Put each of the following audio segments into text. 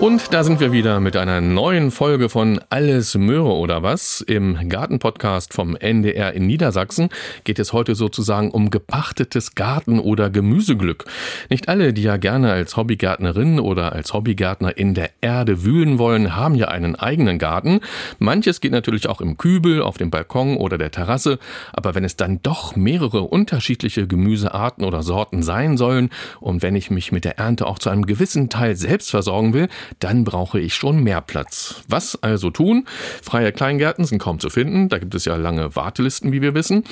Und da sind wir wieder mit einer neuen Folge von Alles Möhre oder was. Im Gartenpodcast vom NDR in Niedersachsen geht es heute sozusagen um gepachtetes Garten- oder Gemüseglück. Nicht alle, die ja gerne als Hobbygärtnerin oder als Hobbygärtner in der Erde wühlen wollen, haben ja einen eigenen Garten. Manches geht natürlich auch im Kübel, auf dem Balkon oder der Terrasse. Aber wenn es dann doch mehrere unterschiedliche Gemüsearten oder Sorten sein sollen und wenn ich mich mit der Ernte auch zu einem gewissen Teil selbst versorgen will, dann brauche ich schon mehr Platz. Was also tun? Freie Kleingärten sind kaum zu finden, da gibt es ja lange Wartelisten, wie wir wissen.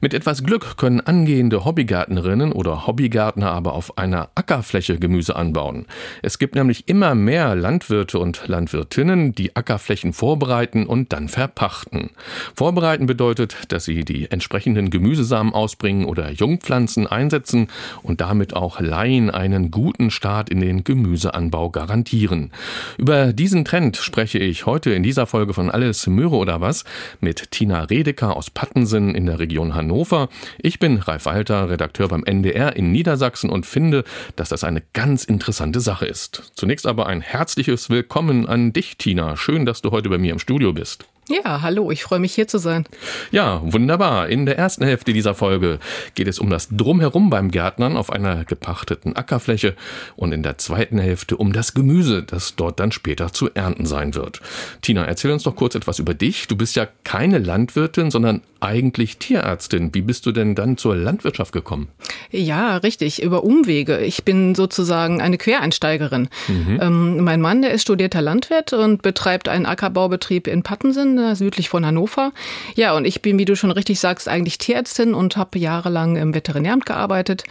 Mit etwas Glück können angehende Hobbygärtnerinnen oder Hobbygärtner aber auf einer Ackerfläche Gemüse anbauen. Es gibt nämlich immer mehr Landwirte und Landwirtinnen, die Ackerflächen vorbereiten und dann verpachten. Vorbereiten bedeutet, dass sie die entsprechenden Gemüsesamen ausbringen oder Jungpflanzen einsetzen und damit auch Laien einen guten Start in den Gemüseanbau garantieren suchen. Über diesen Trend spreche ich heute in dieser Folge von Alles Möhre oder was mit Tina Redeker aus Pattensen in der Region Hannover. Ich bin Ralf Walter, Redakteur beim NDR in Niedersachsen und finde, dass das eine ganz interessante Sache ist. Zunächst aber ein herzliches Willkommen an dich, Tina. Schön, dass du heute bei mir im Studio bist. Ja, hallo, ich freue mich hier zu sein. Ja, wunderbar. In der ersten Hälfte dieser Folge geht es um das Drumherum beim Gärtnern auf einer gepachteten Ackerfläche und in der zweiten Hälfte um das Gemüse, das dort dann später zu ernten sein wird. Tina, erzähl uns doch kurz etwas über dich. Du bist ja keine Landwirtin, sondern eigentlich Tierärztin. Wie bist du denn dann zur Landwirtschaft gekommen? Ja, richtig, über Umwege. Ich bin sozusagen eine Quereinsteigerin. Mhm. Ähm, mein Mann, der ist studierter Landwirt und betreibt einen Ackerbaubetrieb in Pattensen südlich von Hannover. Ja, und ich bin, wie du schon richtig sagst, eigentlich Tierärztin und habe jahrelang im Veterinäramt gearbeitet.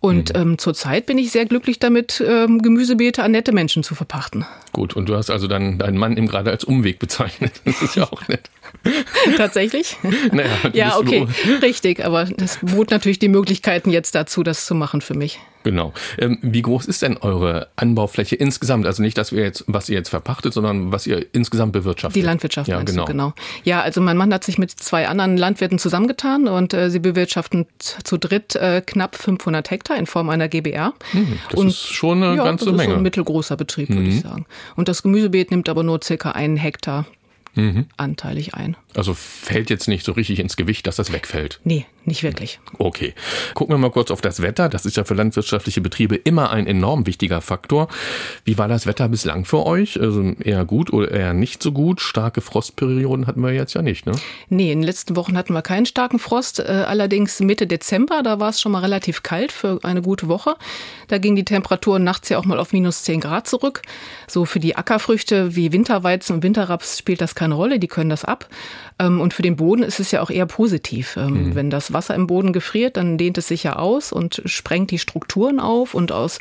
Und mhm. ähm, zurzeit bin ich sehr glücklich damit, ähm, Gemüsebeete an nette Menschen zu verpachten. Gut, und du hast also dann deinen Mann eben gerade als Umweg bezeichnet. Das ist ja auch nett. Tatsächlich? Naja, ja, okay, richtig. Aber das bot natürlich die Möglichkeiten jetzt dazu, das zu machen für mich. Genau. Ähm, wie groß ist denn eure Anbaufläche insgesamt? Also nicht, dass wir jetzt, was ihr jetzt verpachtet, sondern was ihr insgesamt bewirtschaftet. Die Landwirtschaft, ja, genau. Du, genau. Ja, also mein Mann hat sich mit zwei anderen Landwirten zusammengetan und äh, sie bewirtschaften zu dritt äh, knapp 500 Hektar in Form einer GBR. Hm, das und, ist schon eine ja, ganze das Menge. Ist so ein mittelgroßer Betrieb, würde mhm. ich sagen. Und das Gemüsebeet nimmt aber nur circa einen Hektar mhm. anteilig ein. Also fällt jetzt nicht so richtig ins Gewicht, dass das wegfällt? Nee, nicht wirklich. Okay. Gucken wir mal kurz auf das Wetter. Das ist ja für landwirtschaftliche Betriebe immer ein enorm wichtiger Faktor. Wie war das Wetter bislang für euch? Also eher gut oder eher nicht so gut? Starke Frostperioden hatten wir jetzt ja nicht, ne? Nee, in den letzten Wochen hatten wir keinen starken Frost. Äh, allerdings Mitte Dezember, da war es schon mal relativ kalt für eine gute Woche. Da ging die Temperatur nachts ja auch mal auf minus 10 Grad zurück. So für die Ackerfrüchte wie Winterweizen und Winterraps spielt das keine Rolle. Die können das ab. Ähm, und für den Boden ist es ja auch eher positiv. Ähm, mhm. Wenn das Wasser im Boden gefriert, dann dehnt es sich ja aus und sprengt die Strukturen auf und aus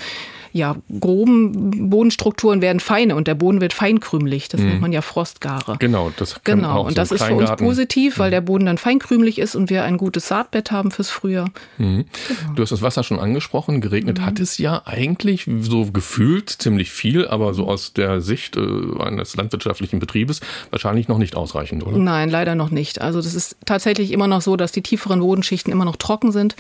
ja, groben Bodenstrukturen werden feine und der Boden wird feinkrümelig. Das mhm. nennt man ja Frostgare. Genau, das kann Genau, und das ist für uns positiv, weil mhm. der Boden dann feinkrümelig ist und wir ein gutes Saatbett haben fürs Frühjahr. Mhm. Genau. Du hast das Wasser schon angesprochen. Geregnet mhm. hat es ja eigentlich so gefühlt ziemlich viel, aber so aus der Sicht äh, eines landwirtschaftlichen Betriebes wahrscheinlich noch nicht ausreichend, oder? Nein, leider noch nicht. Also das ist tatsächlich immer noch so, dass die tieferen Bodenschichten immer noch trocken sind.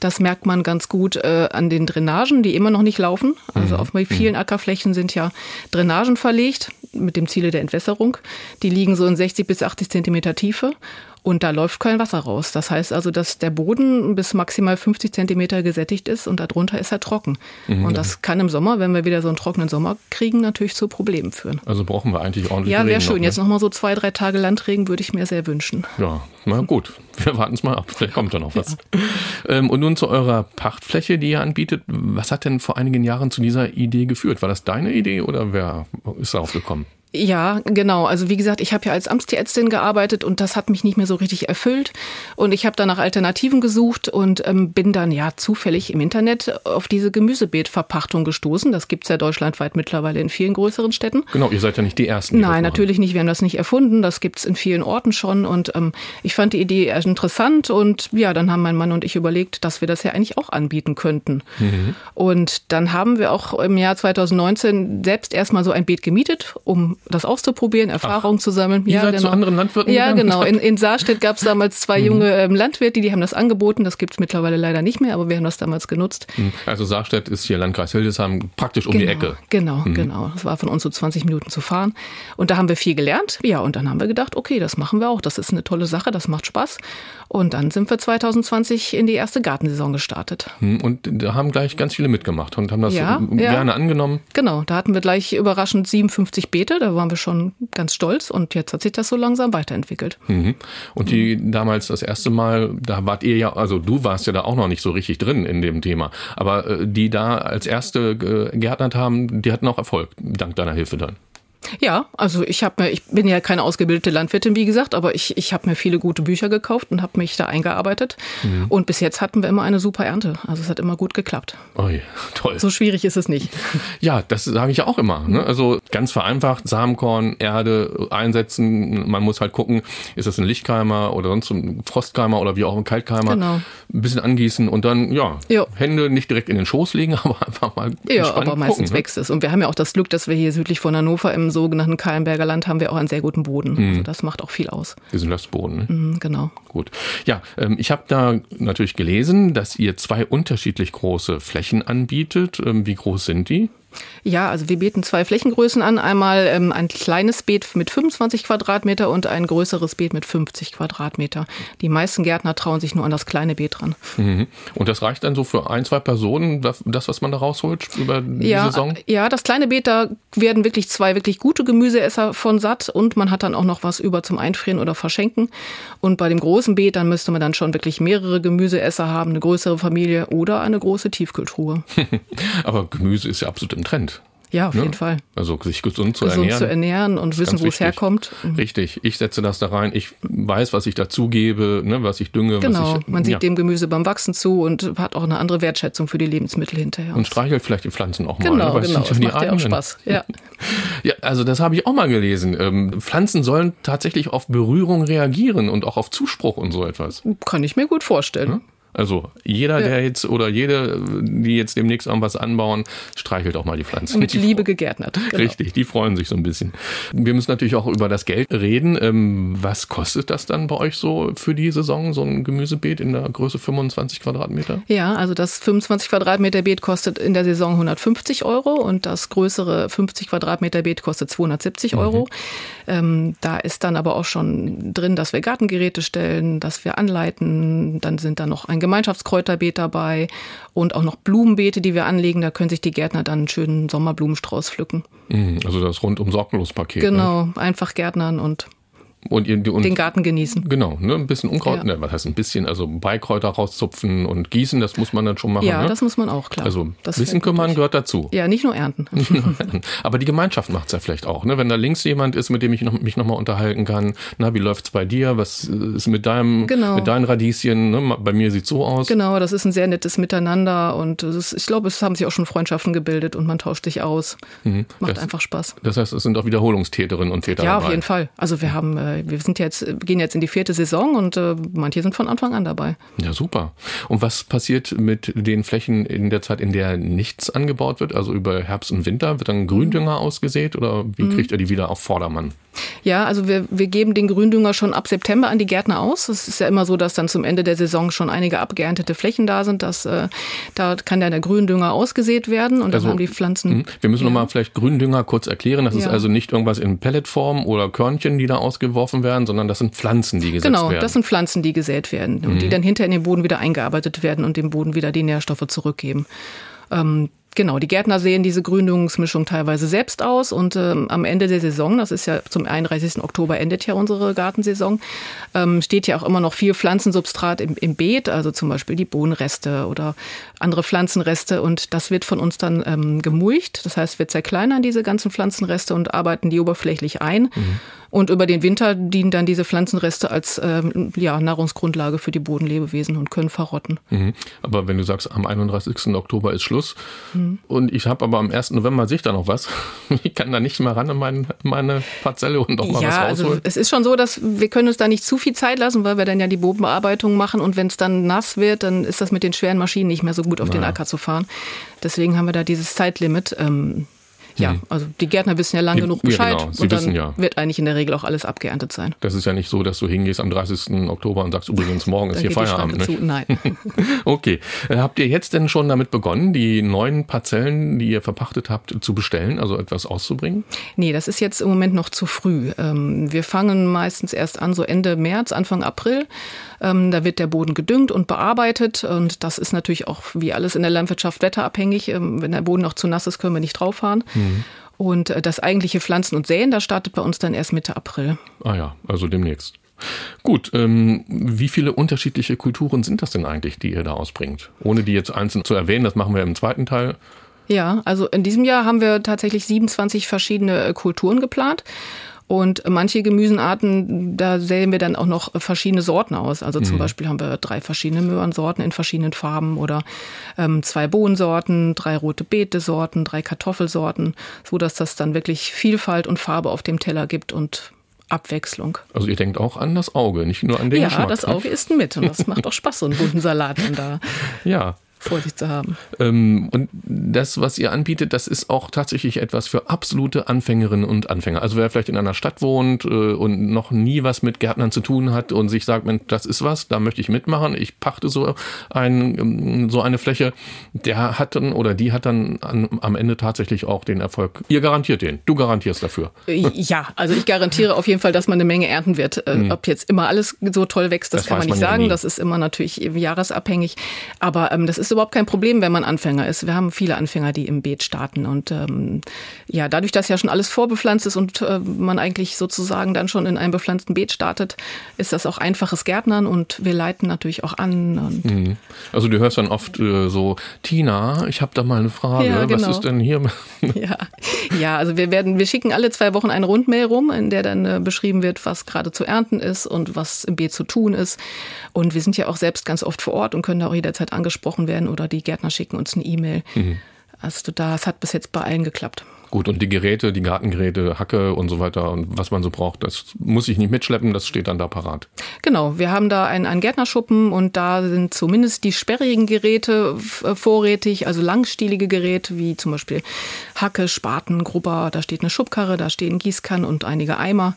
Das merkt man ganz gut äh, an den Drainagen, die immer noch nicht laufen. Also mhm. auf vielen mhm. Ackerflächen sind ja Drainagen verlegt mit dem Ziele der Entwässerung. Die liegen so in 60 bis 80 Zentimeter Tiefe. Und da läuft kein Wasser raus. Das heißt also, dass der Boden bis maximal 50 Zentimeter gesättigt ist und darunter ist er trocken. Mhm. Und das kann im Sommer, wenn wir wieder so einen trockenen Sommer kriegen, natürlich zu Problemen führen. Also brauchen wir eigentlich ordentlich Ja, wäre schön. Noch, ne? Jetzt noch mal so zwei, drei Tage Landregen würde ich mir sehr wünschen. Ja, na gut. Wir warten es mal ab. Vielleicht kommt da noch was. Ja. Ähm, und nun zu eurer Pachtfläche, die ihr anbietet. Was hat denn vor einigen Jahren zu dieser Idee geführt? War das deine Idee oder wer ist darauf gekommen? Ja, genau. Also wie gesagt, ich habe ja als Amtstierärztin gearbeitet und das hat mich nicht mehr so richtig erfüllt. Und ich habe dann nach Alternativen gesucht und ähm, bin dann ja zufällig im Internet auf diese Gemüsebeetverpachtung gestoßen. Das gibt's ja deutschlandweit mittlerweile in vielen größeren Städten. Genau, ihr seid ja nicht die Ersten. Die Nein, natürlich nicht. Wir haben das nicht erfunden. Das gibt's in vielen Orten schon. Und ähm, ich fand die Idee interessant. Und ja, dann haben mein Mann und ich überlegt, dass wir das ja eigentlich auch anbieten könnten. Mhm. Und dann haben wir auch im Jahr 2019 selbst erstmal so ein Beet gemietet, um das auszuprobieren, Erfahrungen zu sammeln. Ihr ja, seid genau. zu anderen Landwirten Ja, gegangen? genau. In, in Saarstedt gab es damals zwei Mhm. junge ähm, Landwirte, die haben das angeboten. Das gibt es mittlerweile leider nicht mehr, aber wir haben das damals genutzt. Also Saarstedt ist hier Landkreis Hildesheim praktisch um die Ecke. Genau, genau. Das war von uns so 20 Minuten zu fahren. Und da haben wir viel gelernt. Ja, und dann haben wir gedacht, okay, das machen wir auch. Das ist eine tolle Sache, das macht Spaß. Und dann sind wir 2020 in die erste Gartensaison gestartet. Hm, Und da haben gleich ganz viele mitgemacht und haben das Ja, äh, ja. gerne angenommen. Genau, da hatten wir gleich überraschend 57 Beete. Da waren wir schon ganz stolz. Und jetzt hat sich das so langsam weiterentwickelt. Mhm. Und die damals das erste Mal, da wart ihr ja, also du warst ja da auch noch nicht so richtig drin in dem Thema, aber äh, die da als erste äh, haben, die hatten auch Erfolg, dank deiner Hilfe dann. Ja, also ich habe mir, ich bin ja keine ausgebildete Landwirtin, wie gesagt, aber ich, ich habe mir viele gute Bücher gekauft und habe mich da eingearbeitet. Und bis jetzt hatten wir immer eine super Ernte. Also es hat immer gut geklappt. Oi, toll. So schwierig ist es nicht. Ja, das sage ich ja auch immer. Ne? Also ganz vereinfacht, Samenkorn, Erde einsetzen. Man muss halt gucken, ist das ein Lichtkeimer oder sonst ein Frostkeimer oder wie auch ein Kaltkeimer. Genau. Ein bisschen angießen und dann, ja, Ja. Hände nicht direkt in den Schoß legen, aber einfach mal Ja, aber meistens gucken, ne? wächst es. Und wir haben ja auch das Glück, dass wir hier südlich von Hannover im sogenannten Kahlenberger Land haben wir auch einen sehr guten Boden. Also das macht auch viel aus. Diesen Lössboden. Ne? Mhm, Genau. Gut. Ja, ähm, ich habe da natürlich gelesen, dass ihr zwei unterschiedlich große Flächen anbietet. Ähm, wie groß sind die? Ja, also wir bieten zwei Flächengrößen an. Einmal ähm, ein kleines Beet mit 25 Quadratmeter und ein größeres Beet mit 50 Quadratmeter. Die meisten Gärtner trauen sich nur an das kleine Beet ran. Mhm. Und das reicht dann so für ein, zwei Personen, das, das, was man da rausholt über die Ja, Saison? ja, das kleine Beet, da werden wirklich zwei wirklich gute Gemüseesser von satt und man hat dann auch noch was über zum Einfrieren oder Verschenken. Und bei dem großen Beet, dann müsste man dann schon wirklich mehrere Gemüseesser haben, eine größere Familie oder eine große Tiefkühltruhe. Aber Gemüse ist ja absolut im Trend. Ja, auf Ne? jeden Fall. Also sich gesund zu Gesund ernähren. zu ernähren und wissen, wo es herkommt. Richtig, ich setze das da rein. Ich weiß, was ich dazugebe, ne, was ich dünge. Genau, ich, man sieht ja. dem Gemüse beim Wachsen zu und hat auch eine andere Wertschätzung für die Lebensmittel hinterher. und streichelt vielleicht die Pflanzen auch mal. genau, ne, genau, das die macht ja auch. Spaß. Ja. Ja, also das habe ich auch mal gelesen. Ähm, Pflanzen sollen tatsächlich auf Berührung reagieren und auch auf Zuspruch und so etwas. Kann ich mir gut vorstellen. Also jeder, Ja. der jetzt oder jede, die jetzt demnächst irgendwas anbauen, streichelt auch mal die Pflanzen. Mit Die Liebe gegärtnert. Genau. Richtig, die freuen sich so ein bisschen. Wir müssen natürlich auch über das Geld reden. Ähm, was kostet das dann bei euch so für die Saison, so ein Gemüsebeet in der Größe 25 Quadratmeter? Ja, also das 25 Quadratmeter Beet kostet in der Saison 150 Euro und das größere 50 Quadratmeter Beet kostet 270 Euro. Ähm, da ist dann aber auch schon drin, dass wir Gartengeräte stellen, dass wir anleiten. Dann sind da noch ein Gemeinschaftskräuterbeet dabei und auch noch Blumenbeete, die wir anlegen. Da können sich die Gärtner dann einen schönen Sommerblumenstrauß pflücken. Mhm, Also das rundum sorglos Paket. Ne? Genau, einfach Gärtnern und Und und den Garten genießen. Genau, ne, ein bisschen Unkraut, Ja. ne, was heißt ein bisschen, also Beikräuter rauszupfen und gießen, das muss man dann schon machen. Ja, ne? das muss man auch, klar. Also ein das bisschen kümmern natürlich. gehört dazu. Ja, nicht nur ernten. Aber die Gemeinschaft macht's ja vielleicht auch, ne? Wenn da links jemand ist, mit dem ich noch, mich nochmal unterhalten kann, na, wie läuft's bei dir? Was ist mit deinem, Genau. mit deinen Radieschen? Ne? Bei mir sieht's so aus. Genau, das ist ein sehr nettes Miteinander und es ist, ich glaube, es haben sich auch schon Freundschaften gebildet und man tauscht sich aus. Macht Mhm. Das- einfach Spaß. Das heißt, es sind auch Wiederholungstäterinnen und Täter Ja, auf jeden Fall. Also wir haben, äh, wir sind jetzt, gehen jetzt in die vierte Saison und äh, manche sind von Anfang an dabei. Ja, super. Und was passiert mit den Flächen in der Zeit, in der nichts angebaut wird? Also über Herbst und Winter? Wird dann Gründünger ausgesät oder wie Mhm. kriegt ihr die wieder auf Vordermann? Ja, also wir, wir geben den Gründünger schon ab September an die Gärtner aus. Es ist ja immer so, dass dann zum Ende der Saison schon einige abgeerntete Flächen da sind. Dass, äh, da kann dann der Gründünger ausgesät werden und Also, dann haben die Pflanzen. Mhm. Wir müssen nochmal vielleicht Gründünger kurz erklären. Das ist Ja. also nicht irgendwas in Pelletform oder Körnchen, die da ausgeworfen werden, sondern das sind Pflanzen, die gesetzt Genau, werden. das sind Pflanzen, die gesät werden und die dann hinter in den Boden wieder eingearbeitet werden und dem Boden wieder die Nährstoffe zurückgeben. Ähm, genau, die Gärtner sehen diese Gründungsmischung teilweise selbst aus und ähm, am Ende der Saison, das ist ja zum 31. Oktober endet ja unsere Gartensaison, ähm, steht ja auch immer noch viel Pflanzensubstrat im, im Beet, also zum Beispiel die Bohnenreste oder andere Pflanzenreste und das wird von uns dann ähm, gemulcht. Das heißt, wir zerkleinern diese ganzen Pflanzenreste und arbeiten die oberflächlich ein. Und über den Winter dienen dann diese Pflanzenreste als ähm, ja, Nahrungsgrundlage für die Bodenlebewesen und können verrotten. Mhm. Aber wenn du sagst, am 31. Oktober ist Schluss Mhm. Und ich habe aber am 1. November sehe ich da noch was, ich kann da nicht mehr ran in mein, meine Parzelle und auch mal was Ja, also rausholen. es ist schon so, dass wir können uns da nicht zu viel Zeit lassen, weil wir dann ja die Bodenbearbeitung machen und wenn es dann nass wird, dann ist das mit den schweren Maschinen nicht mehr so gut auf den Naja. Acker zu fahren. Deswegen haben wir da dieses Zeitlimit. Ähm, Ja, mhm. also die Gärtner wissen ja lang die, genug Bescheid ja, genau. Sie und dann ja. wird eigentlich in der Regel auch alles abgeerntet sein. Das ist ja nicht so, dass du hingehst am 30. Oktober und sagst, übrigens, morgen ist hier Feierabend. Zu. Nein. okay. Äh, habt ihr jetzt denn schon damit begonnen, die neuen Parzellen, die ihr verpachtet habt, zu bestellen, also etwas auszubringen? Nee, das ist jetzt im Moment noch zu früh. Ähm, wir fangen meistens erst an, so Ende März, Anfang April. Ähm, da wird der Boden gedüngt und bearbeitet und das ist natürlich auch wie alles in der Landwirtschaft wetterabhängig. Ähm, wenn der Boden noch zu nass ist, können wir nicht drauf fahren. Mhm. Und äh, das eigentliche Pflanzen und Säen, das startet bei uns dann erst Mitte April. Ah ja, also demnächst. Gut, ähm, wie viele unterschiedliche Kulturen sind das denn eigentlich, die ihr da ausbringt? Ohne die jetzt einzeln zu erwähnen, das machen wir im zweiten Teil. Ja, also in diesem Jahr haben wir tatsächlich 27 verschiedene äh, Kulturen geplant. Und manche Gemüsenarten, da sehen wir dann auch noch verschiedene Sorten aus. Also zum mhm. Beispiel haben wir drei verschiedene Möhrensorten in verschiedenen Farben oder ähm, zwei Bohnensorten, drei rote Beete-Sorten, drei Kartoffelsorten, so dass das dann wirklich Vielfalt und Farbe auf dem Teller gibt und Abwechslung. Also ihr denkt auch an das Auge, nicht nur an den ja, Geschmack. Ja, das Auge ist mit und das macht auch Spaß, so einen bunten Salat dann da. Ja, vor sich zu haben. Ähm, und das, was ihr anbietet, das ist auch tatsächlich etwas für absolute Anfängerinnen und Anfänger. Also wer vielleicht in einer Stadt wohnt äh, und noch nie was mit Gärtnern zu tun hat und sich sagt, Mensch, das ist was, da möchte ich mitmachen, ich pachte so, ein, ähm, so eine Fläche, der hat dann oder die hat dann an, am Ende tatsächlich auch den Erfolg. Ihr garantiert den, du garantierst dafür. Äh, ja, also ich garantiere auf jeden Fall, dass man eine Menge ernten wird. Mhm. Ob jetzt immer alles so toll wächst, das, das kann man nicht man sagen. Ja das ist immer natürlich jahresabhängig. Aber ähm, das ist überhaupt kein Problem, wenn man Anfänger ist. Wir haben viele Anfänger, die im Beet starten. Und ähm, ja, dadurch, dass ja schon alles vorbepflanzt ist und äh, man eigentlich sozusagen dann schon in einem bepflanzten Beet startet, ist das auch einfaches Gärtnern und wir leiten natürlich auch an. Mhm. Also du hörst dann oft äh, so, Tina, ich habe da mal eine Frage. Ja, genau. Was ist denn hier? ja. ja, also wir werden, wir schicken alle zwei Wochen eine Rundmail rum, in der dann äh, beschrieben wird, was gerade zu ernten ist und was im Beet zu tun ist. Und wir sind ja auch selbst ganz oft vor Ort und können da auch jederzeit angesprochen werden oder die Gärtner schicken uns eine E-Mail. Mhm. Also da, es hat bis jetzt bei allen geklappt. Gut, und die Geräte, die Gartengeräte, Hacke und so weiter und was man so braucht, das muss ich nicht mitschleppen, das steht dann da parat. Genau, wir haben da einen, einen Gärtnerschuppen und da sind zumindest die sperrigen Geräte äh, vorrätig, also langstielige Geräte wie zum Beispiel Hacke, Spaten, Grubber, da steht eine Schubkarre, da stehen Gießkannen und einige Eimer.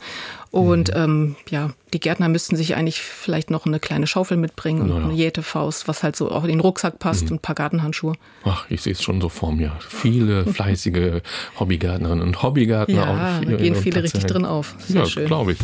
Und ähm, ja, die Gärtner müssten sich eigentlich vielleicht noch eine kleine Schaufel mitbringen und naja. eine Jätefaust, was halt so auch in den Rucksack passt mhm. und ein paar Gartenhandschuhe. Ach, ich sehe es schon so vor mir. Viele fleißige Hobbygärtnerinnen und Hobbygärtner. Ja, da gehen viele richtig drin auf. Sehr ja, glaube ich.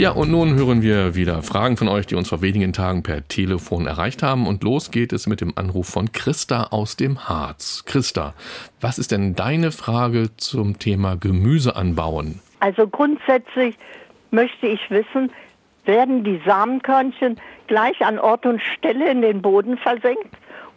Ja, und nun hören wir wieder Fragen von euch, die uns vor wenigen Tagen per Telefon erreicht haben. Und los geht es mit dem Anruf von Christa aus dem Harz. Christa, was ist denn deine Frage zum Thema Gemüse anbauen? Also grundsätzlich möchte ich wissen, werden die Samenkörnchen gleich an Ort und Stelle in den Boden versenkt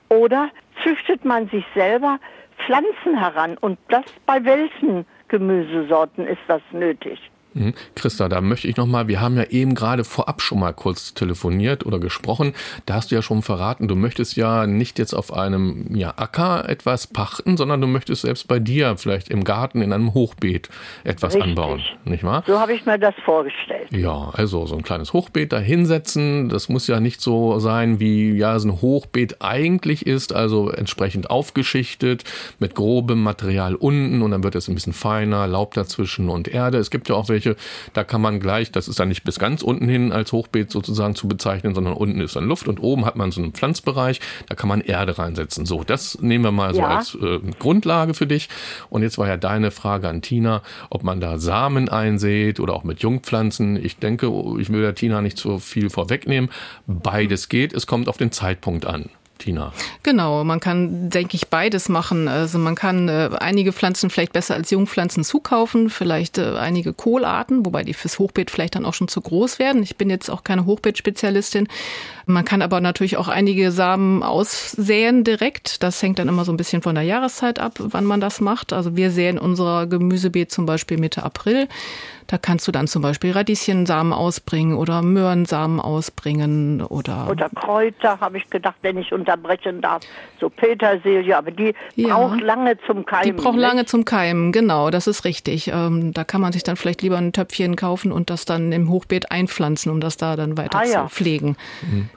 oder züchtet man sich selber Pflanzen heran und das bei welchen Gemüsesorten ist das nötig? Mhm. Christa, da möchte ich nochmal, wir haben ja eben gerade vorab schon mal kurz telefoniert oder gesprochen. Da hast du ja schon verraten, du möchtest ja nicht jetzt auf einem ja, Acker etwas pachten, sondern du möchtest selbst bei dir vielleicht im Garten in einem Hochbeet etwas Richtig. anbauen, nicht wahr? So habe ich mir das vorgestellt. Ja, also so ein kleines Hochbeet da hinsetzen, das muss ja nicht so sein, wie ja so ein Hochbeet eigentlich ist, also entsprechend aufgeschichtet mit grobem Material unten und dann wird es ein bisschen feiner, Laub dazwischen und Erde. Es gibt ja auch welche Fläche. Da kann man gleich, das ist dann nicht bis ganz unten hin als Hochbeet sozusagen zu bezeichnen, sondern unten ist dann Luft und oben hat man so einen Pflanzbereich, da kann man Erde reinsetzen. So, das nehmen wir mal ja. so als äh, Grundlage für dich. Und jetzt war ja deine Frage an Tina, ob man da Samen einsät oder auch mit Jungpflanzen. Ich denke, ich will der Tina nicht so viel vorwegnehmen. Beides geht, es kommt auf den Zeitpunkt an. Tina. Genau, man kann, denke ich, beides machen. Also man kann äh, einige Pflanzen vielleicht besser als Jungpflanzen zukaufen, vielleicht äh, einige Kohlarten, wobei die fürs Hochbeet vielleicht dann auch schon zu groß werden. Ich bin jetzt auch keine Hochbeetspezialistin. Man kann aber natürlich auch einige Samen aussäen direkt. Das hängt dann immer so ein bisschen von der Jahreszeit ab, wann man das macht. Also wir säen unser Gemüsebeet zum Beispiel Mitte April. Da kannst du dann zum Beispiel Radieschensamen ausbringen oder Möhrensamen ausbringen oder. Oder Kräuter, habe ich gedacht, wenn ich unterbrechen darf. So Petersilie, aber die Ja. braucht lange zum Keimen. Die braucht nicht? lange zum Keimen, genau, das ist richtig. Ähm, da kann man sich dann vielleicht lieber ein Töpfchen kaufen und das dann im Hochbeet einpflanzen, um das da dann weiter Ah, ja. zu pflegen.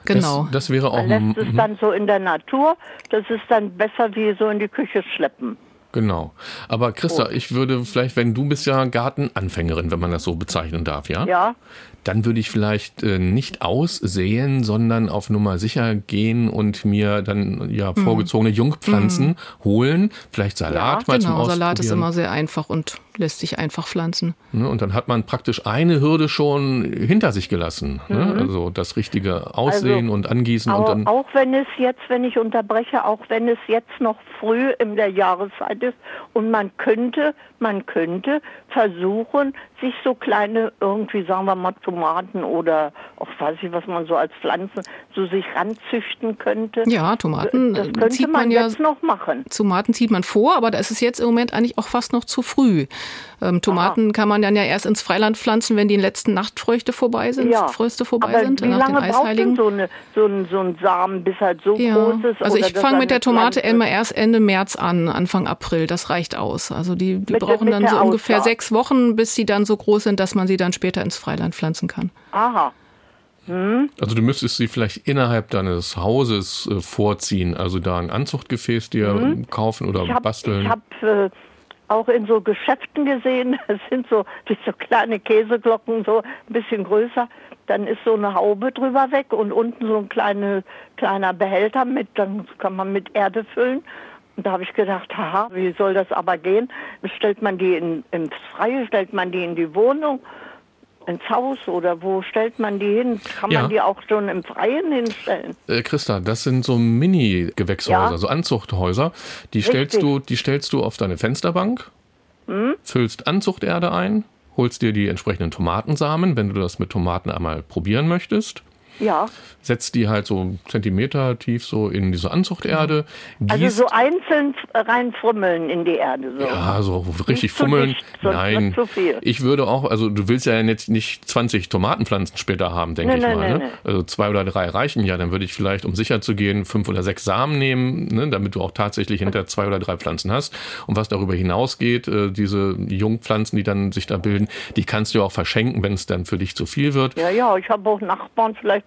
Genau. Das, das wäre auch Man lässt es mhm, dann so in der Natur. Das ist dann besser wie so in die Küche schleppen. Genau. Aber Christa, ich würde vielleicht, wenn du bist ja Gartenanfängerin, wenn man das so bezeichnen darf, ja? Ja, Dann würde ich vielleicht äh, nicht aussehen, sondern auf Nummer sicher gehen und mir dann ja Mhm. vorgezogene Jungpflanzen holen, vielleicht Salat mal zum Genau, Salat ist immer sehr einfach und lässt sich einfach pflanzen. Ne, und dann hat man praktisch eine Hürde schon hinter sich gelassen. Ne? Mhm. Also das richtige Aussehen und Angießen und auch, dann. auch wenn es jetzt, wenn ich unterbreche, auch wenn es jetzt noch früh in der Jahreszeit ist und man könnte, man könnte versuchen, sich so kleine, irgendwie sagen wir mal Tomaten oder auch weiß ich, was man so als Pflanzen so sich ranzüchten könnte. Ja, Tomaten das äh, könnte zieht man, man ja jetzt noch machen. Tomaten zieht man vor, aber da ist es jetzt im Moment eigentlich auch fast noch zu früh. Ähm, Tomaten kann man dann ja erst ins Freiland pflanzen, wenn die letzten Nachtfrüchte vorbei sind, Ja. Fröste vorbei Aber sind, wie nach lange den braucht denn Eisheiligen. so, eine, so, ein, so ein Samen, bis halt so Ja, groß ist? also ich fange mit der Tomate immer erst Ende März an, Anfang April. Das reicht aus. Also die, die Mit der- brauchen mit dann der so ungefähr Aussaat. sechs Wochen, bis sie dann so groß sind, dass man sie dann später ins Freiland pflanzen kann. Aha. Also du müsstest sie vielleicht innerhalb deines Hauses äh, vorziehen, also da ein Anzuchtgefäß dir kaufen oder. Ich habe basteln. hab, äh, auch in so Geschäften gesehen, es sind so, wie so kleine Käseglocken, so ein bisschen größer. Dann ist so eine Haube drüber weg und unten so ein kleine, kleiner Behälter mit, dann kann man mit Erde füllen. Da habe ich gedacht, haha, wie soll das aber gehen? Stellt man die in, ins Freie, stellt man die in die Wohnung, ins Haus oder wo stellt man die hin? Kann Ja. man die auch schon im Freien hinstellen? Äh, Christa, das sind so Mini-Gewächshäuser, Ja. so Anzuchthäuser. Die stellst du, die stellst du auf deine Fensterbank, Hm? füllst Anzuchterde ein, holst dir die entsprechenden Tomatensamen, wenn du das mit Tomaten einmal probieren möchtest. Ja. Setzt die halt so Zentimeter tief so in diese Anzuchterde. Also gießt- so einzeln reinfummeln in die Erde. So. Ja, so richtig Nicht fummeln. dicht, Nein, wird's zu viel. ich würde auch, also du willst ja jetzt nicht 20 Tomatenpflanzen später haben, denke Nee, ich nee, mal. nee, ne? Also zwei oder drei reichen ja. Dann würde ich vielleicht, um sicher zu gehen, fünf oder sechs Samen nehmen, ne? damit du auch tatsächlich hinter zwei oder drei Pflanzen hast. Und was darüber hinausgeht, äh, diese Jungpflanzen, die dann sich da bilden, die kannst du auch verschenken, wenn es dann für dich zu viel wird. Ja, ja, ich habe auch Nachbarn, vielleicht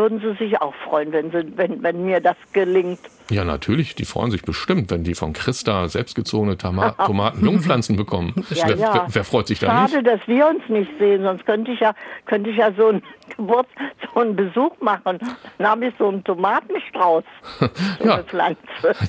würden sie sich auch freuen, wenn, sie, wenn, wenn mir das gelingt. Ja, natürlich, die freuen sich bestimmt, wenn die von Christa selbstgezogene Toma Tomaten Jungpflanzen bekommen. Ja, wer, ja. wer, wer freut sich da Schade, nicht? dass wir uns nicht sehen, sonst könnte ich ja, könnte ich ja so einen so einen Besuch machen. Dann habe ich so einen Tomatenstrauß, so Ja. eine Pflanze.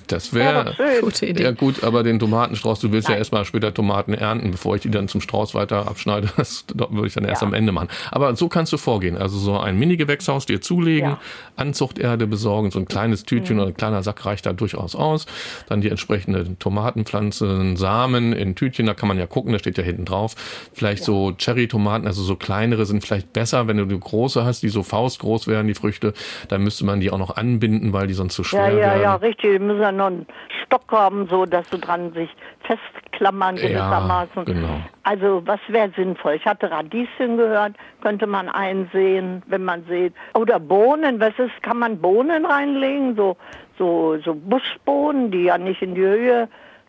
Das Wäre schön. Gute Idee. Ja gut, aber den Tomatenstrauß, du willst ja Nein. erstmal später Tomaten ernten, bevor ich die dann zum Strauß weiter abschneide. Das würde ich dann erst Ja. am Ende machen. Aber so kannst du vorgehen. Also so ein Mini-Gewächshaus dir zulegen, Ja. Anzuchterde besorgen, so ein kleines Tütchen oder ein kleiner Sack reicht da durchaus aus. Dann die entsprechende Tomatenpflanze, Samen in Tütchen, da kann man ja gucken, da steht ja hinten drauf. Vielleicht so Cherry-Tomaten, also so kleinere sind vielleicht besser, wenn du die große hast, die so faustgroß wären, die Früchte, dann müsste man die auch noch anbinden, weil die sonst zu Ja, schwer ja, werden. ja, richtig. Die müssen ja noch einen Stock haben, so dass sie dran sich festklammern gewissermaßen. genau. Also was wäre sinnvoll? Ich hatte Radieschen gehört, könnte man einsehen, wenn man sieht. Oder Bohnen, was ist, kann man Bohnen reinlegen? So, so, so Buschbohnen, die ja nicht in die Höhe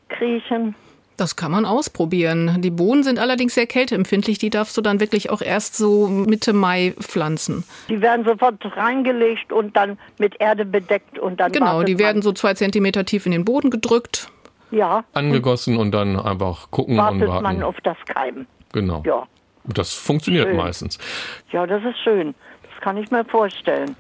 kriechen. Das kann man ausprobieren. Die Bohnen sind allerdings sehr kälteempfindlich. Die darfst du dann wirklich auch erst so Mitte Mai pflanzen. Die werden sofort reingelegt und dann mit Erde bedeckt und dann Genau, die werden so zwei Zentimeter tief in den Boden gedrückt. Ja, angegossen und dann einfach gucken und wartet warten. man auf das Keimen. Genau. Ja. Das funktioniert Schön. meistens. Ja, das ist schön. Das kann ich mir vorstellen.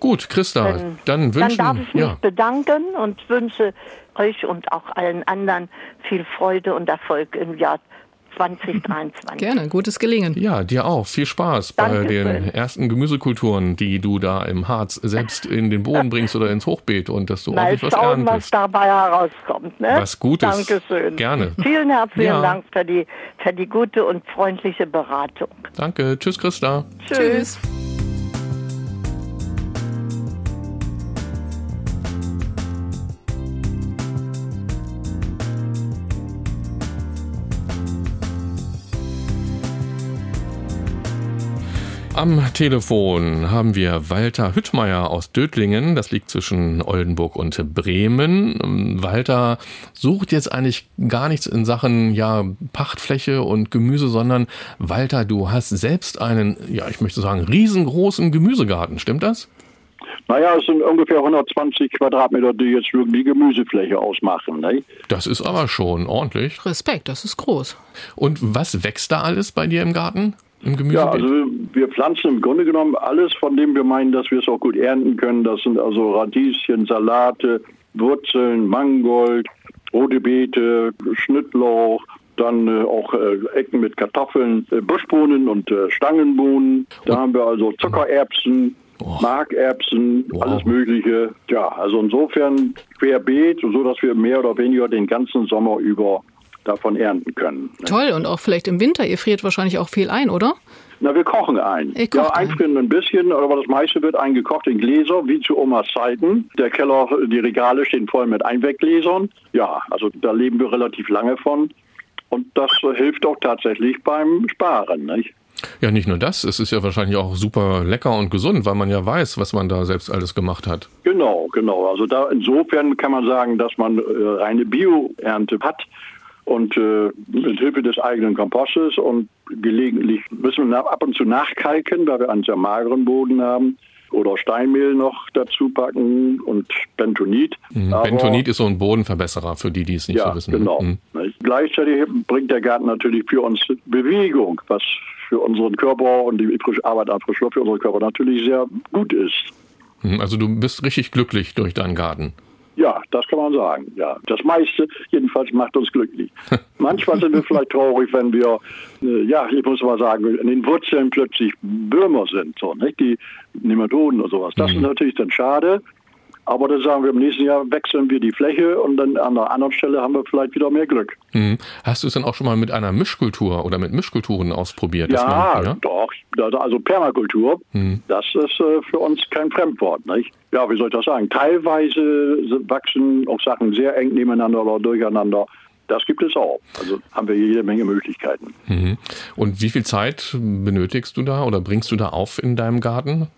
Gut, Christa, Dann- dann Dann wünschen darf ich mich ja, bedanken und wünsche euch und auch allen anderen viel Freude und Erfolg im Jahr 2023. Gerne, gutes Gelingen. ja, dir auch viel Spaß bei Dankeschön. den ersten Gemüsekulturen, die du da im Harz selbst in den Boden bringst oder ins Hochbeet und dass du Mal ordentlich was schauen, was erntest. dabei herauskommt. Ne? Was Gutes. Dankeschön. Gerne. Vielen herzlichen Ja. Dank für die, für die gute und freundliche Beratung. Danke, tschüss Christa. Tschüss. Am Telefon haben wir Walter Hüttmeier aus Dötlingen. Das liegt zwischen Oldenburg und Bremen. Walter sucht jetzt eigentlich gar nichts in Sachen ja, Pachtfläche und Gemüse, sondern Walter, du hast selbst einen, ja, ich möchte sagen, riesengroßen Gemüsegarten. Stimmt das? Naja, es sind ungefähr 120 Quadratmeter, die jetzt wirklich die Gemüsefläche ausmachen. Ne? Das ist aber schon ordentlich. Respekt, das ist groß. Und was wächst da alles bei dir im Garten? Im Gemüsebeet? Ja, also wir pflanzen im Grunde genommen alles, von dem wir meinen, dass wir es auch gut ernten können. Das sind also Radieschen, Salate, Wurzeln, Mangold, rote Beete, Schnittlauch, dann äh, auch äh, Ecken mit Kartoffeln, äh, Buschbohnen und äh, Stangenbohnen. Da haben wir also Zuckererbsen, oh. Markerbsen, wow. alles Mögliche. Ja, also insofern querbeet, so dass wir mehr oder weniger den ganzen Sommer über davon ernten können. Toll, und auch vielleicht im Winter. Ihr friert wahrscheinlich auch viel ein, oder? Na, wir kochen ein. ja, einfrieren ein bisschen, aber das meiste wird eingekocht in Gläser, wie zu Omas Zeiten. Der Keller, die Regale stehen voll mit Einweggläsern. Ja, also da leben wir relativ lange von. Und das hilft auch tatsächlich beim Sparen, nicht? Ja, nicht nur das, es ist ja wahrscheinlich auch super lecker und gesund, weil man ja weiß, was man da selbst alles gemacht hat. Genau, genau. Also da insofern kann man sagen, dass man äh, reine Bio-Ernte hat und äh, mit Hilfe des eigenen Kompostes und gelegentlich müssen wir ab und zu nachkalken, weil wir einen sehr mageren Boden haben oder Steinmehl noch dazu packen und Bentonit. Mhm. Bentonit ist so ein Bodenverbesserer für die, die es nicht ja, so wissen. Genau. Mhm. Gleichzeitig bringt der Garten natürlich für uns Bewegung, was für unseren Körper und die Arbeit an Frischluft für unseren Körper natürlich sehr gut ist. Mhm, also du bist richtig glücklich durch deinen Garten. Ja, das kann man sagen. Ja, das meiste jedenfalls macht uns glücklich. Manchmal sind wir vielleicht traurig, wenn wir, äh, ja, ich muss mal sagen, in den Wurzeln plötzlich Würmer sind, so, nicht? Die Nematoden und sowas. Das mhm. ist natürlich dann schade. Aber dann sagen wir, im nächsten Jahr wechseln wir die Fläche und dann an einer anderen Stelle haben wir vielleicht wieder mehr Glück. Mhm. Hast du es dann auch schon mal mit einer Mischkultur oder mit Mischkulturen ausprobiert? Ja, man, ja? doch. Also Permakultur, mhm. das ist äh, für uns kein Fremdwort. Nicht? Ja, wie soll ich das sagen? Teilweise wachsen auch Sachen sehr eng nebeneinander oder durcheinander. Das gibt es auch. Also haben wir jede Menge Möglichkeiten. Mhm. Und wie viel Zeit benötigst du da oder bringst du da auf in deinem Garten?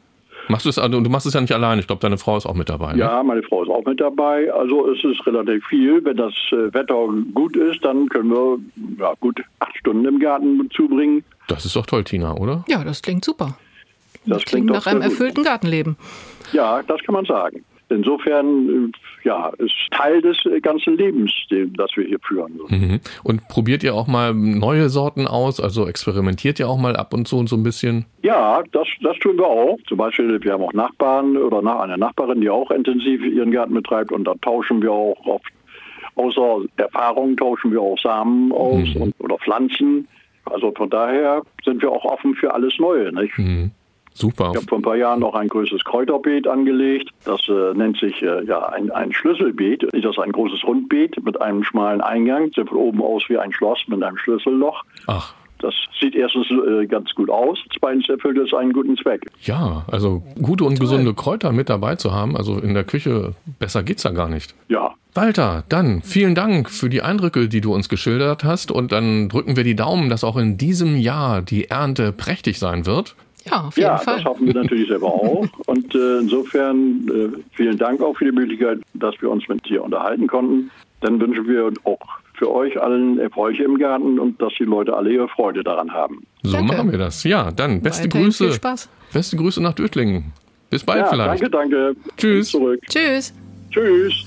Machst du es, also, du machst es ja nicht alleine. Ich glaube, deine Frau ist auch mit dabei. Ne? Ja, meine Frau ist auch mit dabei. Also es ist relativ viel. Wenn das äh, Wetter gut ist, dann können wir ja, gut acht Stunden im Garten zubringen. Das ist doch toll, Tina, oder? Ja, das klingt super. Das, das klingt, klingt nach einem erfüllten. Gartenleben. Ja, das kann man sagen. Insofern, äh, ja, ist Teil des ganzen Lebens, das wir hier führen. Mhm. Und probiert ihr auch mal neue Sorten aus? Also experimentiert ihr auch mal ab und zu und so ein bisschen? Ja, das, das tun wir auch. Zum Beispiel, wir haben auch Nachbarn oder nach eine Nachbarin, die auch intensiv ihren Garten betreibt und da tauschen wir auch oft, außer Erfahrung tauschen wir auch Samen aus mhm. und, oder Pflanzen. Also von daher sind wir auch offen für alles Neue. Nicht? Mhm. Super. Ich habe vor ein paar Jahren noch ein größeres Kräuterbeet angelegt. Das äh, nennt sich äh, ja ein, ein Schlüsselbeet. Das ist ein großes Rundbeet mit einem schmalen Eingang. Sieht von oben aus wie ein Schloss mit einem Schlüsselloch. Ach. Das sieht erstens äh, ganz gut aus, zweitens erfüllt es einen guten Zweck. Ja, also gute und gesunde Kräuter mit dabei zu haben, also in der Küche, besser geht's ja gar nicht. Ja. Walter, dann vielen Dank für die Eindrücke, die du uns geschildert hast und dann drücken wir die Daumen, dass auch in diesem Jahr die Ernte prächtig sein wird. Ja, auf jeden ja, Fall. das hoffen wir natürlich selber auch. Und äh, insofern äh, vielen Dank auch für die Möglichkeit, dass wir uns mit dir unterhalten konnten. Dann wünschen wir auch für euch allen Erfreuliche im Garten und dass die Leute alle ihre Freude daran haben. So danke. machen wir das. Ja, dann beste Weiterhin Grüße. Viel Spaß. Beste Grüße nach Dötlingen. Bis bald ja, vielleicht. Danke, danke. Tschüss. Zurück. Tschüss. Tschüss.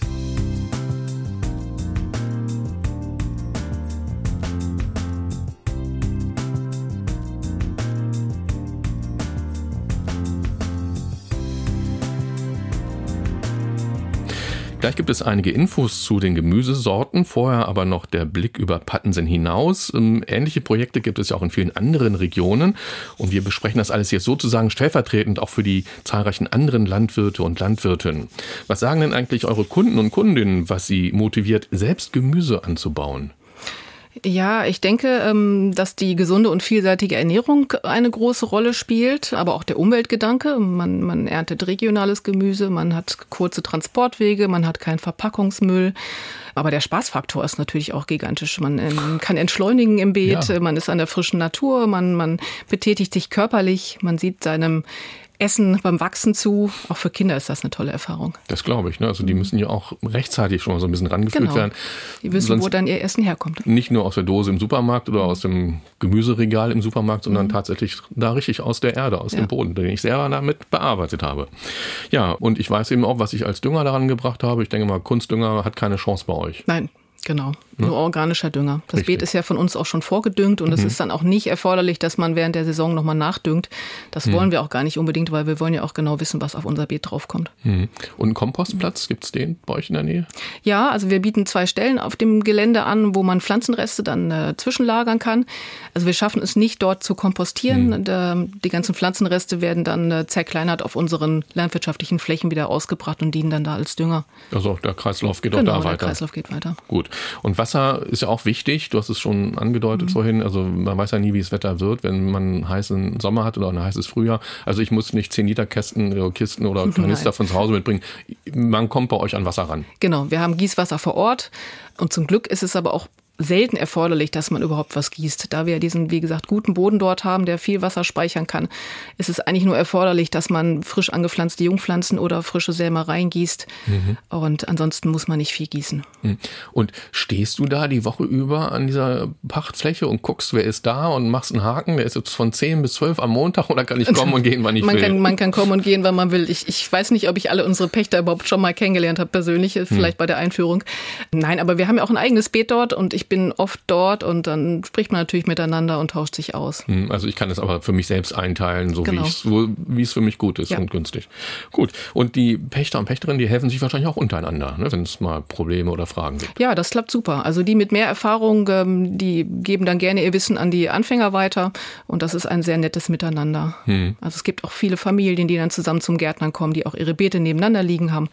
Gleich gibt es einige Infos zu den Gemüsesorten, vorher aber noch der Blick über Pattensen hinaus. Ähm, ähnliche Projekte gibt es ja auch in vielen anderen Regionen und wir besprechen das alles jetzt sozusagen stellvertretend auch für die zahlreichen anderen Landwirte und Landwirtinnen. Was sagen denn eigentlich eure Kunden und Kundinnen, was sie motiviert, selbst Gemüse anzubauen? Ja, ich denke, ähm, dass die gesunde und vielseitige Ernährung eine große Rolle spielt, aber auch der Umweltgedanke. Man, man erntet regionales Gemüse, man hat kurze Transportwege, man hat keinen Verpackungsmüll. Aber der Spaßfaktor ist natürlich auch gigantisch. Man ähm, kann entschleunigen im Beet, ja. man ist an der frischen Natur, man, man betätigt sich körperlich, man sieht seinem Essen beim Wachsen zu. Auch für Kinder ist das eine tolle Erfahrung. Das glaube ich. Ne? Also die müssen ja auch rechtzeitig schon mal so ein bisschen rangeführt genau. werden. Die wissen, Sonst wo dann ihr Essen herkommt. Nicht nur aus der Dose im Supermarkt oder aus dem Gemüseregal im Supermarkt, sondern mhm. tatsächlich da richtig aus der Erde, aus ja. dem Boden, den ich selber damit bearbeitet habe. Ja, und ich weiß eben auch, was ich als Dünger daran gebracht habe. Ich denke mal, Kunstdünger hat keine Chance bei euch. Nein, Genau, nur organischer Dünger. Das Richtig. Beet ist ja von uns auch schon vorgedüngt und mhm. es ist dann auch nicht erforderlich, dass man während der Saison nochmal nachdüngt. Das mhm. wollen wir auch gar nicht unbedingt, weil wir wollen ja auch genau wissen, was auf unser Beet draufkommt. Mhm. Und einen Kompostplatz, gibt es den bei euch in der Nähe? Ja, also wir bieten zwei Stellen auf dem Gelände an, wo man Pflanzenreste dann äh, zwischenlagern kann. Also wir schaffen es nicht, dort zu kompostieren. Mhm. Die, die ganzen Pflanzenreste werden dann äh, zerkleinert auf unseren landwirtschaftlichen Flächen wieder ausgebracht und dienen dann da als Dünger. Also der Kreislauf geht genau, auch da weiter. der Kreislauf geht weiter. Gut. Und Wasser ist ja auch wichtig. Du hast es schon angedeutet mhm. vorhin. Also man weiß ja nie, wie das Wetter wird, wenn man einen heißen Sommer hat oder ein heißes Frühjahr. Also ich muss nicht 10 Liter Kästen oder Kisten oder Kanister von zu Hause mitbringen. Man kommt bei euch an Wasser ran. Genau. Wir haben Gießwasser vor Ort. Und zum Glück ist es aber auch selten erforderlich, dass man überhaupt was gießt. Da wir diesen, wie gesagt, guten Boden dort haben, der viel Wasser speichern kann, ist es eigentlich nur erforderlich, dass man frisch angepflanzte Jungpflanzen oder frische Säme reingießt. Mhm. Und ansonsten muss man nicht viel gießen. Mhm. Und stehst du da die Woche über an dieser Pachtfläche und guckst, wer ist da und machst einen Haken? Der ist jetzt von 10 bis 12 am Montag oder kann ich kommen und gehen, wann ich man will? Kann, man kann kommen und gehen, wann man will. Ich, ich weiß nicht, ob ich alle unsere Pächter überhaupt schon mal kennengelernt habe, persönlich, mhm. vielleicht mhm. bei der Einführung. Nein, aber wir haben ja auch ein eigenes Beet dort und ich bin oft dort und dann spricht man natürlich miteinander und tauscht sich aus. Hm, also ich kann es aber für mich selbst einteilen, so genau. wie es für mich gut ist ja. und günstig. Gut. Und die Pächter und Pächterinnen, die helfen sich wahrscheinlich auch untereinander, ne, wenn es mal Probleme oder Fragen gibt. Ja, das klappt super. Also die mit mehr Erfahrung, ähm, die geben dann gerne ihr Wissen an die Anfänger weiter und das ist ein sehr nettes Miteinander. Hm. Also es gibt auch viele Familien, die dann zusammen zum Gärtnern kommen, die auch ihre Beete nebeneinander liegen haben.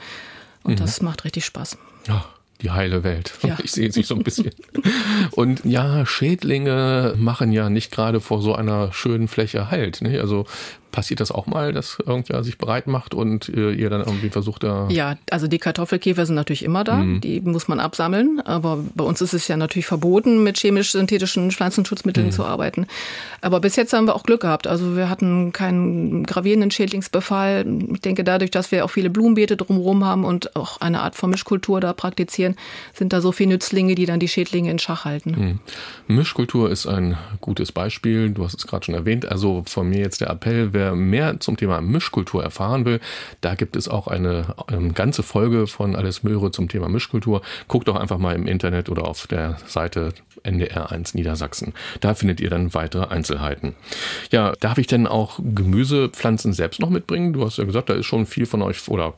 Und mhm. das macht richtig Spaß. Ja, die heile Welt. Ja. Ich sehe sie so ein bisschen. Und ja, Schädlinge machen ja nicht gerade vor so einer schönen Fläche Halt. Ne? Also Passiert das auch mal, dass irgendwer sich bereit macht und äh, ihr dann irgendwie versucht da. Ja, also die Kartoffelkäfer sind natürlich immer da. Mhm. Die muss man absammeln. Aber bei uns ist es ja natürlich verboten, mit chemisch-synthetischen Pflanzenschutzmitteln mhm. zu arbeiten. Aber bis jetzt haben wir auch Glück gehabt. Also wir hatten keinen gravierenden Schädlingsbefall. Ich denke, dadurch, dass wir auch viele Blumenbeete drumherum haben und auch eine Art von Mischkultur da praktizieren, sind da so viele Nützlinge, die dann die Schädlinge in Schach halten. Mhm. Mischkultur ist ein gutes Beispiel. Du hast es gerade schon erwähnt. Also von mir jetzt der Appell, wer mehr zum Thema Mischkultur erfahren will, da gibt es auch eine, eine ähm, ganze Folge von Alles Möhre zum Thema Mischkultur. Guckt doch einfach mal im Internet oder auf der Seite NDR1 Niedersachsen. Da findet ihr dann weitere Einzelheiten. Ja, darf ich denn auch Gemüsepflanzen selbst noch mitbringen? Du hast ja gesagt, da ist schon viel von euch oder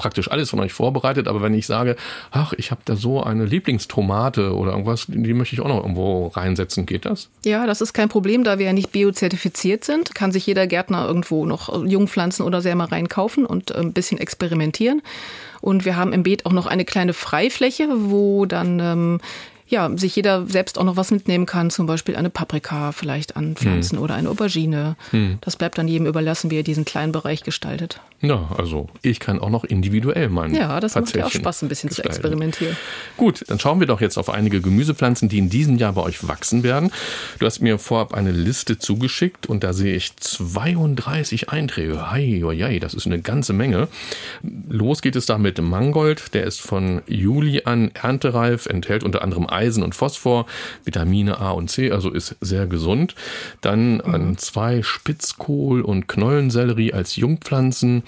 praktisch alles von euch vorbereitet, aber wenn ich sage, ach, ich habe da so eine Lieblingstomate oder irgendwas, die möchte ich auch noch irgendwo reinsetzen, geht das? Ja, das ist kein Problem, da wir ja nicht biozertifiziert sind, kann sich jeder Gärtner irgendwo noch Jungpflanzen oder Sämereien kaufen und ein bisschen experimentieren. Und wir haben im Beet auch noch eine kleine Freifläche, wo dann ähm, ja, sich jeder selbst auch noch was mitnehmen kann, zum Beispiel eine Paprika vielleicht anpflanzen hm. oder eine Aubergine. Hm. Das bleibt dann jedem überlassen, wie er diesen kleinen Bereich gestaltet. Ja, also ich kann auch noch individuell meinen. Ja, das macht ja auch Spaß, ein bisschen gestalten. zu experimentieren. Gut, dann schauen wir doch jetzt auf einige Gemüsepflanzen, die in diesem Jahr bei euch wachsen werden. Du hast mir vorab eine Liste zugeschickt und da sehe ich 32 Einträge. Hei, hei, das ist eine ganze Menge. Los geht es da mit Mangold. Der ist von Juli an erntereif, enthält unter anderem Eisen und Phosphor, Vitamine A und C, also ist sehr gesund. Dann mhm. an zwei Spitzkohl und Knollensellerie als Jungpflanzen.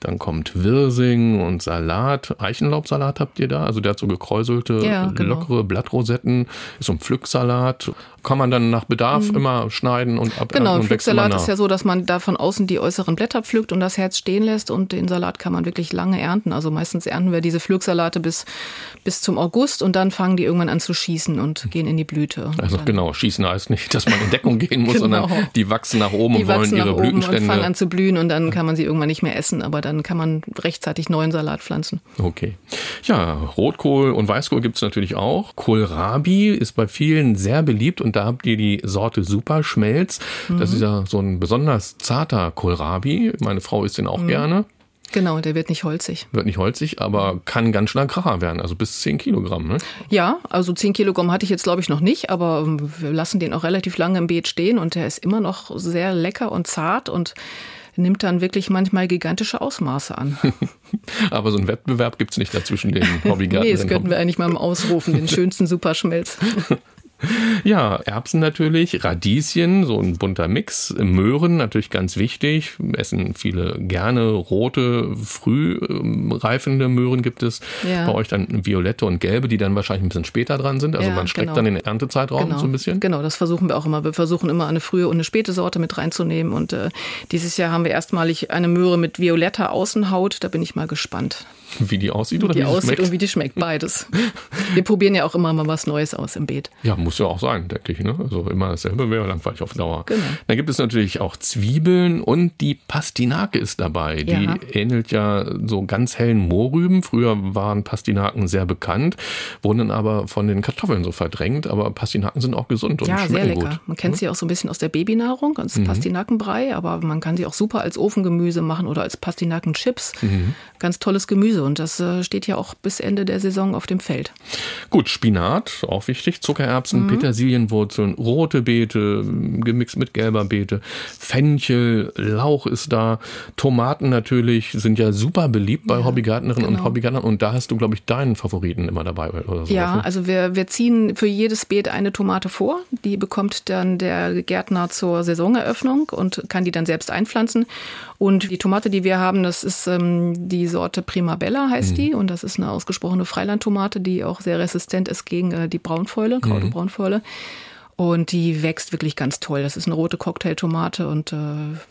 Dann kommt Wirsing und Salat. Eichenlaubsalat habt ihr da? Also der hat so gekräuselte, ja, genau. lockere Blattrosetten. Ist so ein Pflücksalat. Kann man dann nach Bedarf mhm. immer schneiden und ab. Genau, ein Pflücksalat ist ja so, dass man da von außen die äußeren Blätter pflückt und das Herz stehen lässt und den Salat kann man wirklich lange ernten. Also meistens ernten wir diese Pflücksalate bis, bis zum August und dann fangen die irgendwann an zu schießen und gehen in die Blüte. Also genau, schießen heißt nicht, dass man in Deckung gehen muss, Genau. sondern die wachsen nach oben Die und wollen ihre und Blütenstände. fangen an zu blühen und dann kann man sie irgendwann nicht mehr essen, aber dann kann man rechtzeitig neuen Salat pflanzen. Okay. Ja, Rotkohl und Weißkohl gibt's natürlich auch. Kohlrabi ist bei vielen sehr beliebt und da habt ihr die Sorte Superschmelz. Das Mhm. ist ja so ein besonders zarter Kohlrabi. Meine Frau isst den Mhm. auch gerne. Genau, der wird nicht holzig. Wird nicht holzig, aber kann ganz schön Kracher werden. Also bis 10 Kilogramm. Ne? Ja, also 10 Kilogramm hatte ich jetzt glaube ich noch nicht, aber ähm, wir lassen den auch relativ lange im Beet stehen und der ist immer noch sehr lecker und zart und nimmt dann wirklich manchmal gigantische Ausmaße an. Aber so einen Wettbewerb gibt's nicht dazwischen den Hobbygärtnern. nee, das könnten wir eigentlich mal ausrufen, den schönsten Superschmelz. Ja, Erbsen natürlich, Radieschen, so ein bunter Mix, Möhren natürlich ganz wichtig, essen viele gerne, rote, früh ähm, reifende Möhren gibt es. Ja. Bei euch dann violette und gelbe, die dann wahrscheinlich ein bisschen später dran sind. Also Ja, man streckt genau. dann den Erntezeitraum Genau. so ein bisschen. Genau, das versuchen wir auch immer. Wir versuchen immer eine frühe und eine späte Sorte mit reinzunehmen. Und äh, dieses Jahr haben wir erstmalig eine Möhre mit violetter Außenhaut. Da bin ich mal gespannt, Wie die aussieht oder wie wie die sie aussieht schmeckt. und wie die schmeckt. Beides. Wir probieren ja auch immer mal was Neues aus im Beet. Ja, muss ja auch sein, denke ich. Ne? Also immer dasselbe wäre langweilig auf Dauer. Genau. Dann gibt es natürlich auch Zwiebeln und die Pastinake ist dabei. Die Ja. ähnelt ja so ganz hellen Mohrrüben. Früher waren Pastinaken sehr bekannt, wurden dann aber von den Kartoffeln so verdrängt. Aber Pastinaken sind auch gesund und Ja, sehr schmecken lecker. gut. Man kennt sie auch so ein bisschen aus der Babynahrung, als Pastinakenbrei, aber man kann sie auch super als Ofengemüse machen oder als Pastinakenchips. Ganz tolles Gemüse und das äh, steht ja auch bis Ende der Saison auf dem Feld. Gut, Spinat, auch wichtig. Zuckererbsen, Mhm. Petersilienwurzeln, rote Beete, gemixt mit gelber Beete, Fenchel, Lauch ist da, Tomaten natürlich sind ja super beliebt bei Hobbygärtnerinnen und genau. Hobbygärtnern und da hast du, glaube ich, deinen Favoriten immer dabei oder. Ja, ne? also wir, wir ziehen für jedes Beet eine Tomate vor. Die bekommt dann der Gärtner zur Saisoneröffnung und kann die dann selbst einpflanzen. Und die Tomate, die wir haben, das ist ähm, die Sorte Primabella heißt die. Und das ist eine ausgesprochene Freilandtomate, die auch sehr resistent ist gegen äh, die Braunfäule, Kraut- und Braunfäule. Und die wächst wirklich ganz toll. Das ist eine rote Cocktailtomate und äh,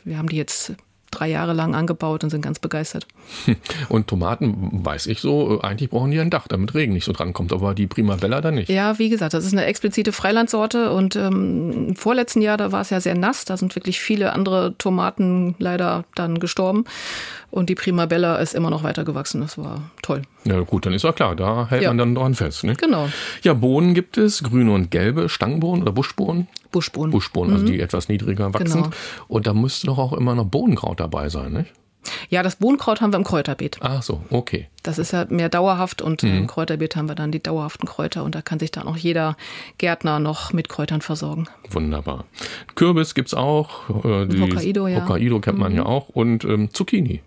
wir haben die jetzt drei Jahre lang angebaut und sind ganz begeistert. Und Tomaten, weiß ich so, äh, eigentlich brauchen die ein Dach, damit Regen nicht so dran kommt, aber die Primabella dann nicht. Ja, wie gesagt, das ist eine explizite Freilandsorte und ähm, im vorletzten Jahr, da war es ja sehr nass, da sind wirklich viele andere Tomaten leider dann gestorben und die Primabella ist immer noch weiter gewachsen. Das war toll. Ja gut, dann ist ja klar, da hält Ja. man dann dran fest. Ne? Genau. Ja, Bohnen gibt es, grüne und gelbe, Stangenbohnen oder Buschbohnen. Buschbohnen. Buschbohnen, also die etwas niedriger wachsen. Genau. Und da müsste doch auch immer noch Bohnenkraut dabei sein, nicht? Ja, das Bohnenkraut haben wir im Kräuterbeet. Ach so, okay. Das ist ja mehr dauerhaft und im Kräuterbeet haben wir dann die dauerhaften Kräuter und da kann sich dann auch jeder Gärtner noch mit Kräutern versorgen. Wunderbar. Kürbis gibt's auch. Äh, die Hokkaido, ja. Hokkaido kennt man ja auch. Und ähm, Zucchini.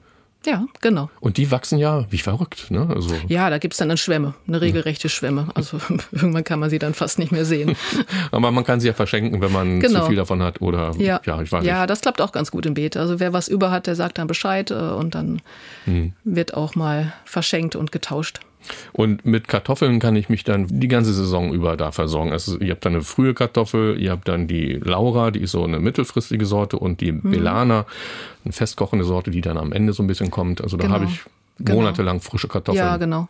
Ja, genau. Und die wachsen ja wie verrückt. Ne? Also, Ja, da gibt's dann eine Schwemme, eine regelrechte Schwemme. Also irgendwann kann man sie dann fast nicht mehr sehen. aber man kann sie ja verschenken, wenn man Genau. zu viel davon hat. Oder Ja, ja ich weiß ja nicht. das klappt auch ganz gut im Beet. Also wer was über hat, der sagt dann Bescheid äh, und dann Hm. wird auch mal verschenkt und getauscht. Und mit Kartoffeln kann ich mich dann die ganze Saison über da versorgen. Also ihr habt dann eine frühe Kartoffel, ihr habt dann die Laura, die ist so eine mittelfristige Sorte und die Mhm. Belana, eine festkochende Sorte, die dann am Ende so ein bisschen kommt. Also da Genau. habe ich Genau. monatelang frische Kartoffeln. Ja, genau.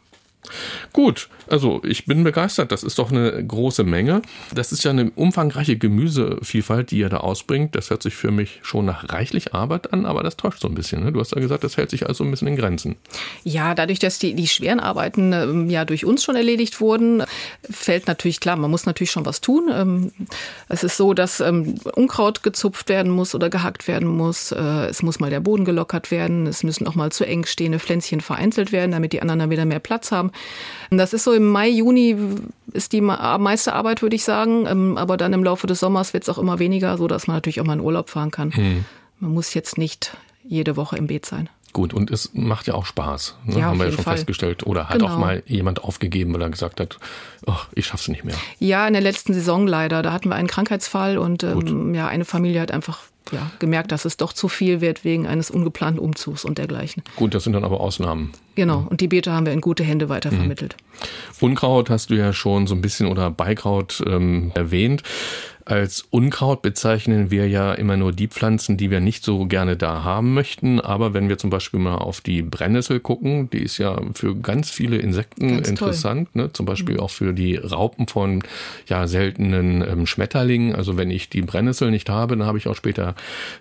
Gut, also ich bin begeistert. Das ist doch eine große Menge. Das ist ja eine umfangreiche Gemüsevielfalt, die ihr da ausbringt. Das hört sich für mich schon nach reichlich Arbeit an, aber das täuscht so ein bisschen. Ne? Du hast ja gesagt, das hält sich also ein bisschen in Grenzen. Ja, dadurch, dass die, die schweren Arbeiten ähm, ja durch uns schon erledigt wurden, fällt natürlich klar, man muss natürlich schon was tun. Ähm, es ist so, dass ähm, Unkraut gezupft werden muss oder gehackt werden muss. Äh, es muss mal der Boden gelockert werden. Es müssen auch mal zu eng stehende Pflänzchen vereinzelt werden, damit die anderen dann wieder mehr Platz haben. Das ist so im Mai, Juni ist die meiste Arbeit, würde ich sagen. Ähm, aber dann im Laufe des Sommers wird es auch immer weniger, so dass man natürlich auch mal in Urlaub fahren kann. Man muss jetzt nicht jede Woche im Beet sein. Gut, und es macht ja auch Spaß. Ne? Ja, Haben wir ja schon Fall. festgestellt. Oder hat Genau. auch mal jemand aufgegeben, weil er gesagt hat, ach, ich schaff's nicht mehr. Ja, in der letzten Saison leider. Da hatten wir einen Krankheitsfall und ähm, ja, eine Familie hat einfach ja, gemerkt, dass es doch zu viel wird wegen eines ungeplanten Umzugs und dergleichen. Gut, das sind dann aber Ausnahmen. Genau, und die Beete haben wir in gute Hände weitervermittelt. Mhm. Unkraut hast du ja schon so ein bisschen oder Beikraut ähm, erwähnt. Als Unkraut bezeichnen wir ja immer nur die Pflanzen, die wir nicht so gerne da haben möchten. Aber wenn wir zum Beispiel mal auf die Brennnessel gucken, die ist ja für ganz viele Insekten ganz interessant, ne? zum Beispiel mhm. auch für die Raupen von ja seltenen ähm, Schmetterlingen. Also wenn ich die Brennnessel nicht habe, dann habe ich auch später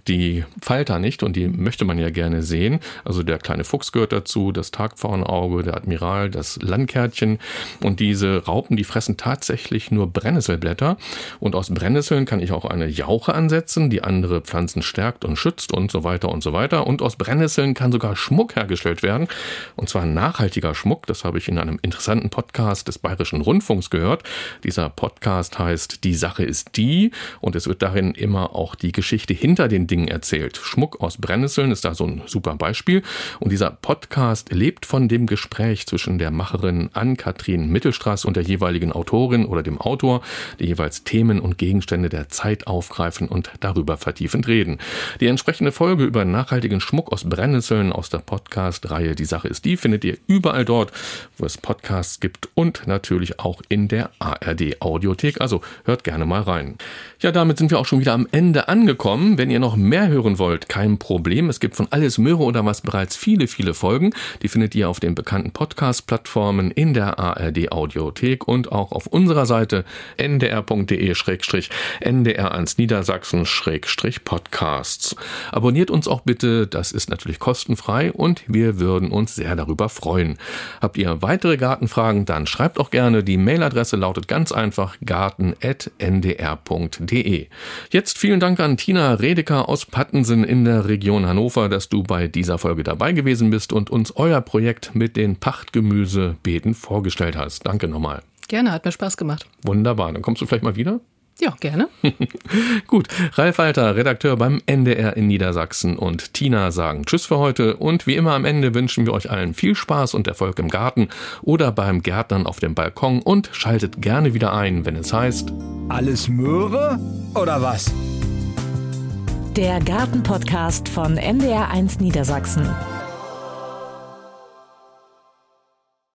die Falter nicht und die möchte man ja gerne sehen. Also der kleine Fuchs gehört dazu, das Tagpfauenauge, der Admiral, das Landkärtchen und diese Raupen, die fressen tatsächlich nur Brennnesselblätter und aus Brennnessel Brennnesseln kann ich auch eine Jauche ansetzen, die andere Pflanzen stärkt und schützt und so weiter und so weiter. Und aus Brennnesseln kann sogar Schmuck hergestellt werden. Und zwar nachhaltiger Schmuck. Das habe ich in einem interessanten Podcast des Bayerischen Rundfunks gehört. Dieser Podcast heißt Die Sache ist die. Und es wird darin immer auch die Geschichte hinter den Dingen erzählt. Schmuck aus Brennnesseln ist da so ein super Beispiel. Und dieser Podcast lebt von dem Gespräch zwischen der Macherin Ann-Kathrin Mittelstraß und der jeweiligen Autorin oder dem Autor, die jeweils Themen und Gegenstände der Zeit aufgreifen und darüber vertiefend reden. Die entsprechende Folge über nachhaltigen Schmuck aus Brennnesseln aus der Podcast-Reihe Die Sache ist die findet ihr überall dort, wo es Podcasts gibt und natürlich auch in der ARD Audiothek. Also hört gerne mal rein. Ja, damit sind wir auch schon wieder am Ende angekommen. Wenn ihr noch mehr hören wollt, kein Problem. Es gibt von Alles Möhre oder was bereits viele, viele Folgen. Die findet ihr auf den bekannten Podcast-Plattformen in der ARD Audiothek und auch auf unserer Seite ndr.de NDR1 Niedersachsen-Podcasts. Abonniert uns auch bitte, das ist natürlich kostenfrei und wir würden uns sehr darüber freuen. Habt ihr weitere Gartenfragen, dann schreibt auch gerne. Die Mailadresse lautet ganz einfach garten.ndr.de. Jetzt vielen Dank an Tina Redeker aus Pattensen in der Region Hannover, dass du bei dieser Folge dabei gewesen bist und uns euer Projekt mit den Pachtgemüsebeeten vorgestellt hast. Danke nochmal. Gerne, hat mir Spaß gemacht. Wunderbar, dann kommst du vielleicht mal wieder? Ja, gerne. Gut, Ralf Walter, Redakteur beim NDR in Niedersachsen und Tina sagen Tschüss für heute und wie immer am Ende wünschen wir euch allen viel Spaß und Erfolg im Garten oder beim Gärtnern auf dem Balkon und schaltet gerne wieder ein, wenn es heißt Alles Möhre oder was? Der Gartenpodcast von NDR1 Niedersachsen.